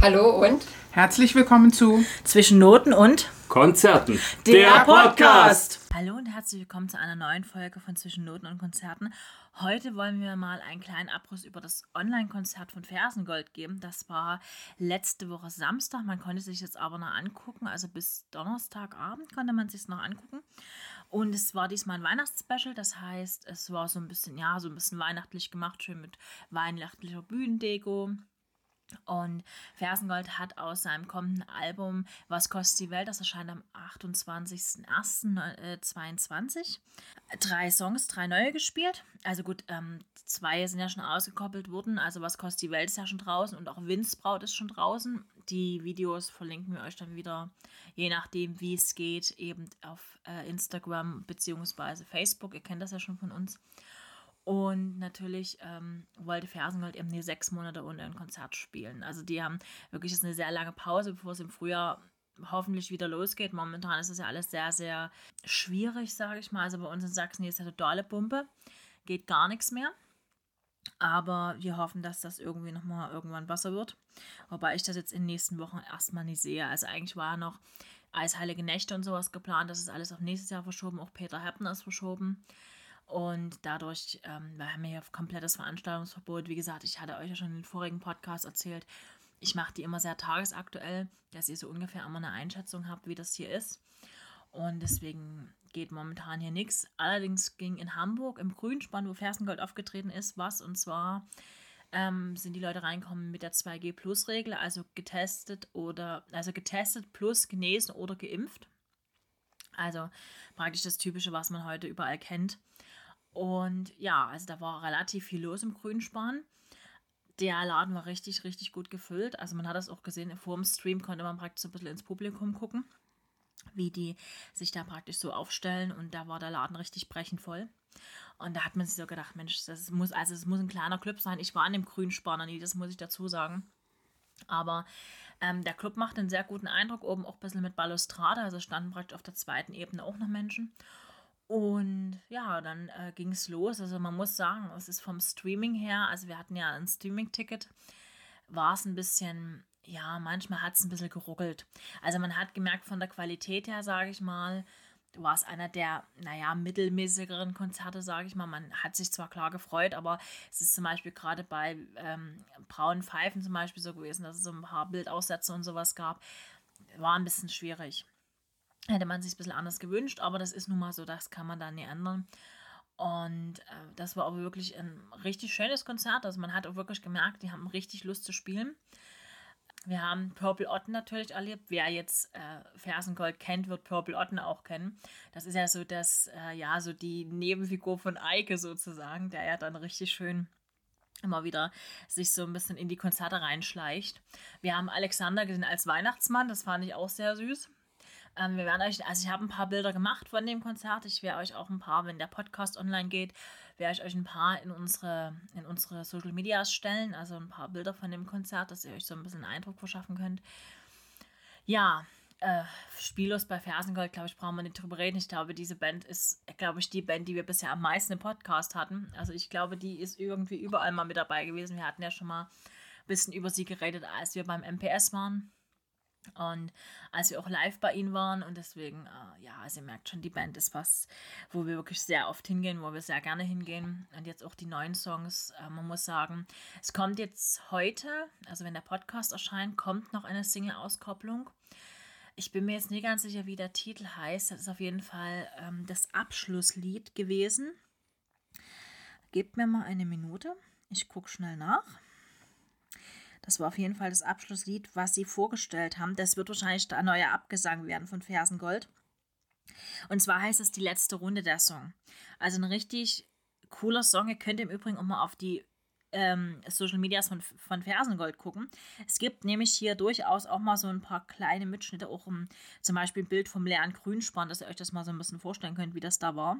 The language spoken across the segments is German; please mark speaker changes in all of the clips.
Speaker 1: Hallo und
Speaker 2: Herzlich willkommen zu
Speaker 3: Zwischen Noten und
Speaker 4: Konzerten.
Speaker 3: der, Podcast. Hallo und herzlich willkommen zu einer neuen Folge von Zwischen Noten und Konzerten. Heute wollen wir mal einen kleinen Abriss über das Online-Konzert von Fersengold geben. Das war letzte Woche Samstag. Man konnte sich jetzt aber noch angucken. Also bis Donnerstagabend konnte man sich noch angucken. Und es war diesmal ein Weihnachtsspecial. Das heißt, es war so ein bisschen, ja, so ein bisschen weihnachtlich gemacht, schön mit weihnachtlicher Bühnendeko. Und Fersengold hat aus seinem kommenden Album Was kostet die Welt, das erscheint am 28.01.2022, drei Songs, drei neue gespielt. Also gut, ähm, zwei sind ja schon ausgekoppelt worden. Also Was kostet die Welt ist ja schon draußen und auch Windsbraut ist schon draußen. Die Videos verlinken wir euch dann wieder, je nachdem, wie es geht, eben auf äh, Instagram bzw. Facebook. Ihr kennt das ja schon von uns. Und natürlich ähm, wollte Fersengold eben die sechs Monate ohne ein Konzert spielen. Also die haben wirklich jetzt eine sehr lange Pause, bevor es im Frühjahr hoffentlich wieder losgeht. Momentan ist es ja alles sehr, sehr schwierig, sage ich mal. Also bei uns in Sachsen hier ist ja totale Pumpe. Geht gar nichts mehr. Aber wir hoffen, dass das irgendwie nochmal irgendwann besser wird. Wobei ich das jetzt in den nächsten Wochen erstmal nicht sehe. Also eigentlich war noch Eisheilige Nächte und sowas geplant. Das ist alles auf nächstes Jahr verschoben. Auch Peter Heppner ist verschoben. Und dadurch, ähm, wir haben hier komplettes Veranstaltungsverbot. Wie gesagt, ich hatte euch ja schon in den vorigen Podcast erzählt, ich mache die immer sehr tagesaktuell, dass ihr so ungefähr immer eine Einschätzung habt, wie das hier ist. Und deswegen geht momentan hier nichts. Allerdings ging in Hamburg im Grünspann, wo Fersengold aufgetreten ist, was. Und zwar ähm, sind die Leute reinkommen mit der 2G-Plus-Regel, also getestet oder, also getestet plus genesen oder geimpft. Also praktisch das Typische, was man heute überall kennt. Und ja, also da war relativ viel los im Grünspan. Der Laden war richtig, richtig gut gefüllt. Also man hat das auch gesehen, vor dem Stream konnte man praktisch so ein bisschen ins Publikum gucken, wie die sich da praktisch so aufstellen. Und da war der Laden richtig brechend voll. Und da hat man sich so gedacht, Mensch, das muss, also es muss ein kleiner Club sein. Ich war an dem Grünspan nie, das muss ich dazu sagen. Aber ähm, der Club macht einen sehr guten Eindruck, oben auch ein bisschen mit Balustrade, also standen praktisch auf der zweiten Ebene auch noch Menschen. Und ja, dann äh, ging es los. Also man muss sagen, es ist vom Streaming her, also wir hatten ja ein Streaming-Ticket, war es ein bisschen, ja, manchmal hat es ein bisschen geruckelt. Also man hat gemerkt von der Qualität her, sage ich mal, war es einer der, naja, mittelmäßigeren Konzerte, sage ich mal. Man hat sich zwar klar gefreut, aber es ist zum Beispiel gerade bei ähm, Braunen Pfeifen zum Beispiel so gewesen, dass es so ein paar Bildaussätze und sowas gab. War ein bisschen schwierig. Hätte man sich ein bisschen anders gewünscht, aber das ist nun mal so, das kann man dann nicht ändern. Und äh, das war aber wirklich ein richtig schönes Konzert. Also man hat auch wirklich gemerkt, die haben richtig Lust zu spielen. Wir haben Purple Otten natürlich erlebt. Wer jetzt äh, Fersengold kennt, wird Purple Otten auch kennen. Das ist ja so das, äh, ja, so die Nebenfigur von Eike sozusagen, der ja dann richtig schön immer wieder sich so ein bisschen in die Konzerte reinschleicht. Wir haben Alexander gesehen als Weihnachtsmann, das fand ich auch sehr süß. Ähm, wir werden euch, also ich habe ein paar Bilder gemacht von dem Konzert. Ich werde euch auch ein paar, wenn der Podcast online geht, werde ich euch ein paar in unsere, in unsere Social Medias stellen. Also ein paar Bilder von dem Konzert, dass ihr euch so ein bisschen einen Eindruck verschaffen könnt. Ja, äh, spiellos bei Fersengold, glaube ich, brauchen wir nicht drüber reden. Ich glaube, diese Band ist, glaube ich, die Band, die wir bisher am meisten im Podcast hatten. Also ich glaube, die ist irgendwie überall mal mit dabei gewesen. Wir hatten ja schon mal ein bisschen über sie geredet, als wir beim MPS waren. Und als wir auch live bei ihnen waren und deswegen, äh, ja, also ihr merkt schon, die Band ist was, wo wir wirklich sehr oft hingehen, wo wir sehr gerne hingehen. Und jetzt auch die neuen Songs, äh, man muss sagen, es kommt jetzt heute, also wenn der Podcast erscheint, kommt noch eine Single-Auskopplung. Ich bin mir jetzt nicht ganz sicher, wie der Titel heißt. Das ist auf jeden Fall ähm, das Abschlusslied gewesen. Gebt mir mal eine Minute. Ich gucke schnell nach. Das war auf jeden Fall das Abschlusslied, was sie vorgestellt haben. Das wird wahrscheinlich ein neuer Abgesang werden von Fersengold. Und zwar heißt es die letzte Runde der Song. Also ein richtig cooler Song. Ihr könnt im Übrigen auch mal auf die ähm, Social Medias von, von Fersengold gucken. Es gibt nämlich hier durchaus auch mal so ein paar kleine Mitschnitte, auch um, zum Beispiel ein Bild vom leeren Grünspann, dass ihr euch das mal so ein bisschen vorstellen könnt, wie das da war.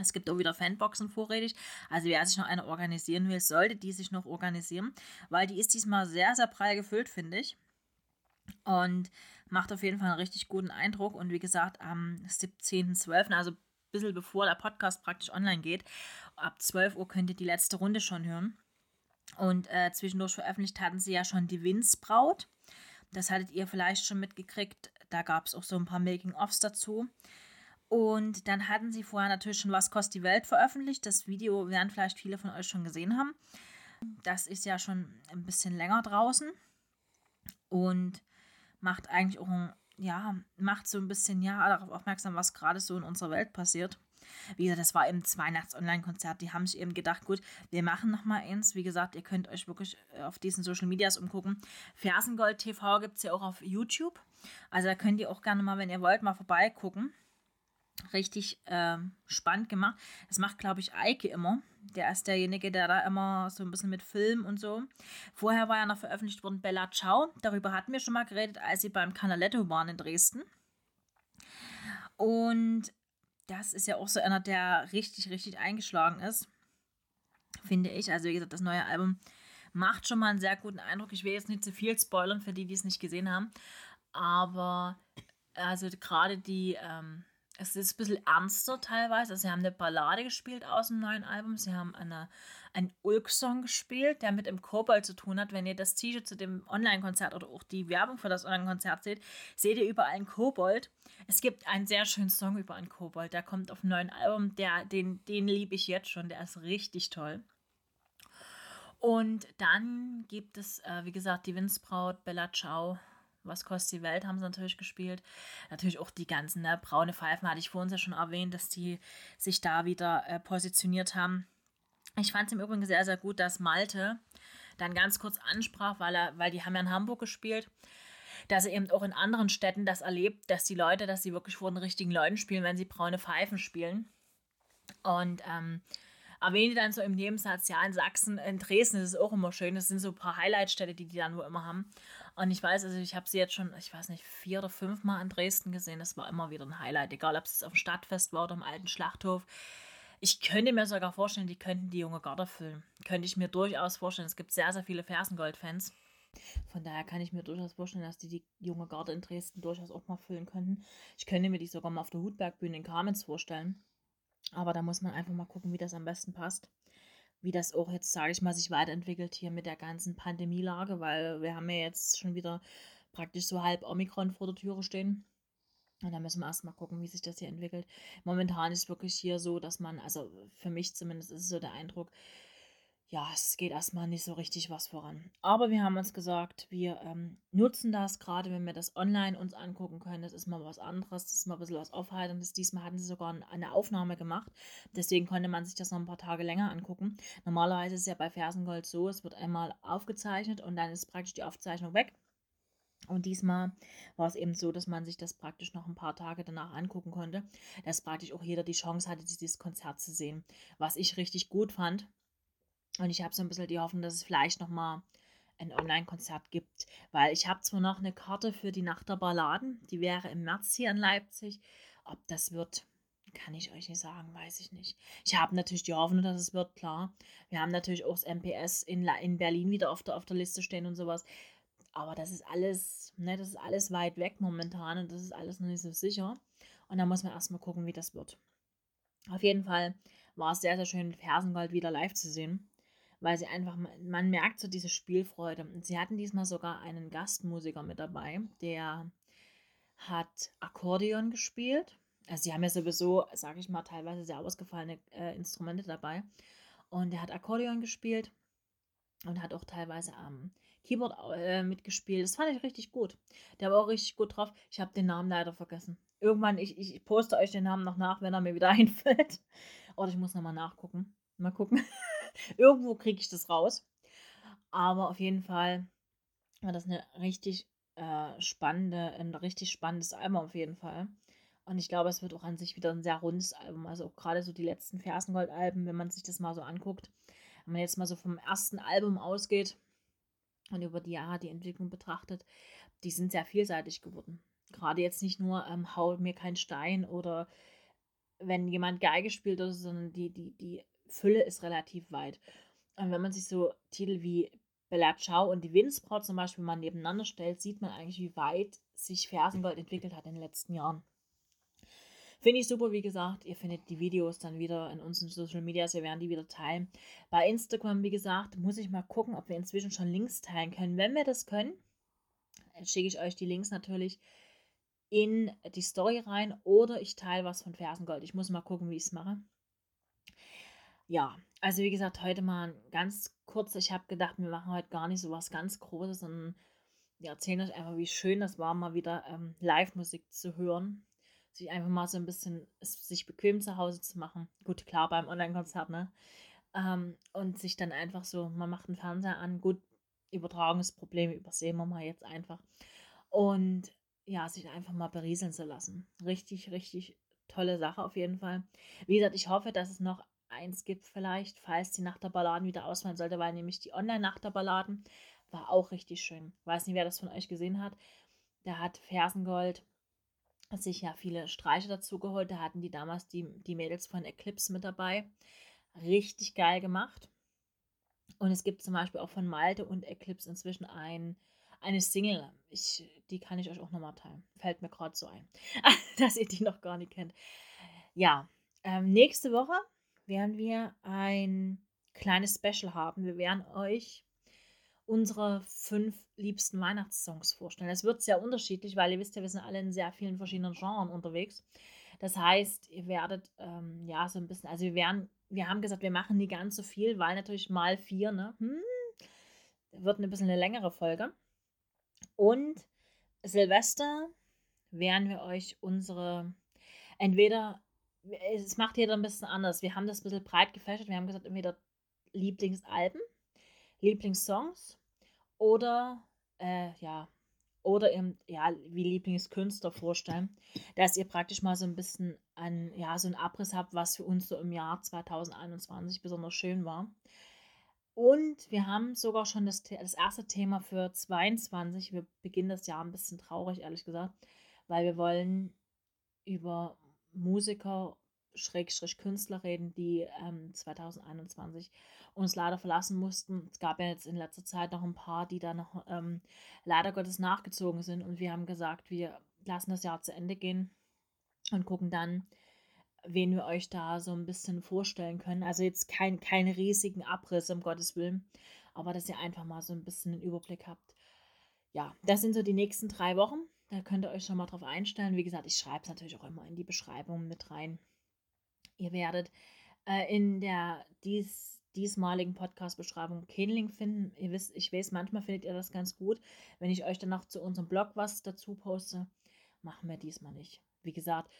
Speaker 3: Es gibt auch wieder Fanboxen vorrätig. Also wer sich noch eine organisieren will, sollte die sich noch organisieren, weil die ist diesmal sehr, sehr prall gefüllt, finde ich. Und macht auf jeden Fall einen richtig guten Eindruck. Und wie gesagt, am 17.12., also ein bisschen bevor der Podcast praktisch online geht, ab 12 Uhr könnt ihr die letzte Runde schon hören. Und äh, zwischendurch veröffentlicht hatten sie ja schon die Windsbraut. Das hattet ihr vielleicht schon mitgekriegt. Da gab es auch so ein paar Making-ofs dazu. Und dann hatten sie vorher natürlich schon Was kostet die Welt veröffentlicht. Das Video werden vielleicht viele von euch schon gesehen haben. Das ist ja schon ein bisschen länger draußen und macht eigentlich auch ein, ja, macht so ein bisschen ja darauf aufmerksam, was gerade so in unserer Welt passiert. Wie gesagt, das war eben das Weihnachts-Online-Konzert. Die haben sich eben gedacht, gut, wir machen nochmal eins. Wie gesagt, ihr könnt euch wirklich auf diesen Social Medias umgucken. Fersengold TV gibt es ja auch auf YouTube. Also da könnt ihr auch gerne mal, wenn ihr wollt, mal vorbeigucken. Richtig äh, spannend gemacht. Das macht, glaube ich, Eike immer. Der ist derjenige, der da immer so ein bisschen mit Film und so. Vorher war ja noch veröffentlicht worden Bella Ciao. Darüber hatten wir schon mal geredet, als sie beim Canaletto waren in Dresden. Und das ist ja auch so einer, der richtig, richtig eingeschlagen ist. Finde ich. Also, wie gesagt, das neue Album macht schon mal einen sehr guten Eindruck. Ich will jetzt nicht zu viel spoilern für die, die es nicht gesehen haben. Aber also gerade die, ähm, es ist ein bisschen ernster teilweise. Also sie haben eine Ballade gespielt aus dem neuen Album. Sie haben eine, einen Ulk-Song gespielt, der mit dem Kobold zu tun hat. Wenn ihr das T-Shirt zu dem Online-Konzert oder auch die Werbung für das Online-Konzert seht, seht ihr überall einen Kobold. Es gibt einen sehr schönen Song über einen Kobold. Der kommt auf dem neuen Album. Der, den den liebe ich jetzt schon. Der ist richtig toll. Und dann gibt es, äh, wie gesagt, die Windsbraut, Bella Ciao, was kostet die Welt, haben sie natürlich gespielt. Natürlich auch die ganzen ne, braune Pfeifen, hatte ich vorhin ja schon erwähnt, dass die sich da wieder äh, positioniert haben. Ich fand es im Übrigen sehr, sehr gut, dass Malte dann ganz kurz ansprach, weil, er, weil die haben ja in Hamburg gespielt, dass er eben auch in anderen Städten das erlebt, dass die Leute, dass sie wirklich vor den richtigen Leuten spielen, wenn sie braune Pfeifen spielen. Und ähm, erwähne dann so im Nebensatz, ja, in Sachsen, in Dresden ist es auch immer schön. Das sind so ein paar Highlightstädte, die die dann nur immer haben. Und ich weiß, also ich habe sie jetzt schon, ich weiß nicht, vier oder fünf Mal in Dresden gesehen. Das war immer wieder ein Highlight, egal ob es auf dem Stadtfest war oder im alten Schlachthof. Ich könnte mir sogar vorstellen, die könnten die junge Garde füllen. Könnte ich mir durchaus vorstellen. Es gibt sehr, sehr viele Fersengold-Fans. Von daher kann ich mir durchaus vorstellen, dass die die junge Garde in Dresden durchaus auch mal füllen könnten. Ich könnte mir die sogar mal auf der Hutbergbühne in Kamenz vorstellen. Aber da muss man einfach mal gucken, wie das am besten passt wie das auch jetzt, sage ich mal, sich weiterentwickelt hier mit der ganzen Pandemielage, weil wir haben ja jetzt schon wieder praktisch so halb Omikron vor der Türe stehen. Und da müssen wir erstmal gucken, wie sich das hier entwickelt. Momentan ist es wirklich hier so, dass man, also für mich zumindest ist es so der Eindruck, ja, es geht erstmal nicht so richtig was voran. Aber wir haben uns gesagt, wir ähm, nutzen das, gerade wenn wir das online uns angucken können. Das ist mal was anderes, das ist mal ein bisschen was Aufhaltendes. Diesmal hatten sie sogar eine Aufnahme gemacht. Deswegen konnte man sich das noch ein paar Tage länger angucken. Normalerweise ist es ja bei Fersengold so, es wird einmal aufgezeichnet und dann ist praktisch die Aufzeichnung weg. Und diesmal war es eben so, dass man sich das praktisch noch ein paar Tage danach angucken konnte, dass praktisch auch jeder die Chance hatte, dieses Konzert zu sehen. Was ich richtig gut fand, und ich habe so ein bisschen die Hoffnung, dass es vielleicht nochmal ein Online-Konzert gibt, weil ich habe zwar noch eine Karte für die Nacht der Balladen, die wäre im März hier in Leipzig. Ob das wird, kann ich euch nicht sagen, weiß ich nicht. Ich habe natürlich die Hoffnung, dass es wird, klar. Wir haben natürlich auch das MPS in, in Berlin wieder auf der, auf der Liste stehen und sowas. Aber das ist alles, ne, das ist alles weit weg momentan und das ist alles noch nicht so sicher. Und da muss man erstmal gucken, wie das wird. Auf jeden Fall war es sehr, sehr schön, Fersengold wieder live zu sehen weil sie einfach, man merkt so diese Spielfreude. Und sie hatten diesmal sogar einen Gastmusiker mit dabei, der hat Akkordeon gespielt. Also sie haben ja sowieso, sage ich mal, teilweise sehr ausgefallene äh, Instrumente dabei. Und er hat Akkordeon gespielt und hat auch teilweise am Keyboard äh, mitgespielt. Das fand ich richtig gut. Der war auch richtig gut drauf. Ich habe den Namen leider vergessen. Irgendwann, ich, ich poste euch den Namen noch nach, wenn er mir wieder einfällt. Oder ich muss nochmal nachgucken. Mal gucken. Irgendwo kriege ich das raus. Aber auf jeden Fall war das eine richtig äh, spannende, ein richtig spannendes Album auf jeden Fall. Und ich glaube, es wird auch an sich wieder ein sehr rundes Album. Also auch gerade so die letzten Fersengold-Alben, wenn man sich das mal so anguckt. Wenn man jetzt mal so vom ersten Album ausgeht und über die Jahre die Entwicklung betrachtet, die sind sehr vielseitig geworden. Gerade jetzt nicht nur ähm, Hau mir kein Stein oder wenn jemand Geige spielt, oder so, sondern die, die, die Fülle ist relativ weit. Und wenn man sich so Titel wie Bella Ciao und die Windsbraut zum Beispiel mal nebeneinander stellt, sieht man eigentlich, wie weit sich Fersengold entwickelt hat in den letzten Jahren. Finde ich super, wie gesagt. Ihr findet die Videos dann wieder in unseren Social Medias. Wir werden die wieder teilen. Bei Instagram, wie gesagt, muss ich mal gucken, ob wir inzwischen schon Links teilen können. Wenn wir das können, schicke ich euch die Links natürlich in die Story rein oder ich teile was von Fersengold. Ich muss mal gucken, wie ich es mache. Ja, also wie gesagt, heute mal ganz kurz. Ich habe gedacht, wir machen heute gar nicht so was ganz Großes, sondern wir erzählen euch einfach, wie schön das war, mal wieder ähm, Live-Musik zu hören. Sich einfach mal so ein bisschen, sich bequem zu Hause zu machen. Gut, klar, beim Online-Konzert, ne? Ähm, und sich dann einfach so, man macht den Fernseher an, gut, Übertragungsprobleme übersehen wir mal jetzt einfach. Und ja, sich einfach mal berieseln zu lassen. Richtig, richtig tolle Sache auf jeden Fall. Wie gesagt, ich hoffe, dass es noch eins gibt vielleicht, falls die Nacht der Balladen wieder ausfallen sollte, weil nämlich die Online-Nacht der Balladen war auch richtig schön. Weiß nicht, wer das von euch gesehen hat. Da hat Fersengold sich ja viele Streiche dazu geholt. Da hatten die damals die, die Mädels von Eclipse mit dabei. Richtig geil gemacht. Und es gibt zum Beispiel auch von Malte und Eclipse inzwischen ein, eine Single. Ich, die kann ich euch auch nochmal teilen. Fällt mir gerade so ein, dass ihr die noch gar nicht kennt. Ja, ähm, nächste Woche werden wir ein kleines Special haben. Wir werden euch unsere fünf liebsten Weihnachtssongs vorstellen. Es wird sehr unterschiedlich, weil ihr wisst ja, wir sind alle in sehr vielen verschiedenen Genres unterwegs. Das heißt, ihr werdet ähm, ja so ein bisschen, also wir werden, wir haben gesagt, wir machen nie ganz so viel, weil natürlich mal vier, ne? Hm, wird ein bisschen eine längere Folge. Und Silvester werden wir euch unsere entweder es macht jeder ein bisschen anders. Wir haben das ein bisschen breit gefächert. Wir haben gesagt, entweder Lieblingsalben, Lieblingssongs oder äh, ja, oder eben, ja, wie Lieblingskünstler vorstellen, dass ihr praktisch mal so ein bisschen ein, ja, so einen Abriss habt, was für uns so im Jahr 2021 besonders schön war. Und wir haben sogar schon das, das erste Thema für 22. Wir beginnen das Jahr ein bisschen traurig, ehrlich gesagt, weil wir wollen über Musiker, Schrägstrich Künstler reden, die ähm, 2021 uns leider verlassen mussten. Es gab ja jetzt in letzter Zeit noch ein paar, die da noch ähm, leider Gottes nachgezogen sind. Und wir haben gesagt, wir lassen das Jahr zu Ende gehen und gucken dann, wen wir euch da so ein bisschen vorstellen können. Also jetzt kein, keine riesigen Abriss, um Gottes Willen, aber dass ihr einfach mal so ein bisschen einen Überblick habt. Ja, das sind so die nächsten drei Wochen. Da könnt ihr euch schon mal drauf einstellen. Wie gesagt, ich schreibe es natürlich auch immer in die Beschreibung mit rein. Ihr werdet äh, in der dies, diesmaligen Podcast-Beschreibung keinen Link finden. Ihr wisst, ich weiß, manchmal findet ihr das ganz gut. Wenn ich euch dann noch zu unserem Blog was dazu poste, machen wir diesmal nicht. Wie gesagt,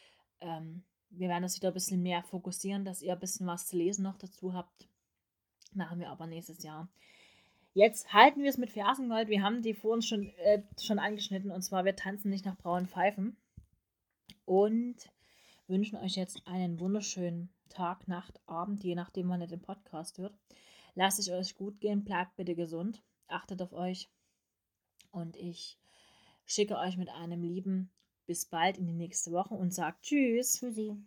Speaker 3: ähm, wir werden das wieder ein bisschen mehr fokussieren, dass ihr ein bisschen was zu lesen noch dazu habt. Machen wir aber nächstes Jahr. Jetzt halten wir es mit Fersengold. Wir haben die vor uns schon, äh, schon angeschnitten. Und zwar, wir tanzen nicht nach braunen Pfeifen. Und wünschen euch jetzt einen wunderschönen Tag, Nacht, Abend, je nachdem, wann ihr den Podcast hört. Lasst es euch gut gehen. Bleibt bitte gesund. Achtet auf euch. Und ich schicke euch mit einem lieben bis bald in die nächste Woche und sagt Tschüss. Tschüssi.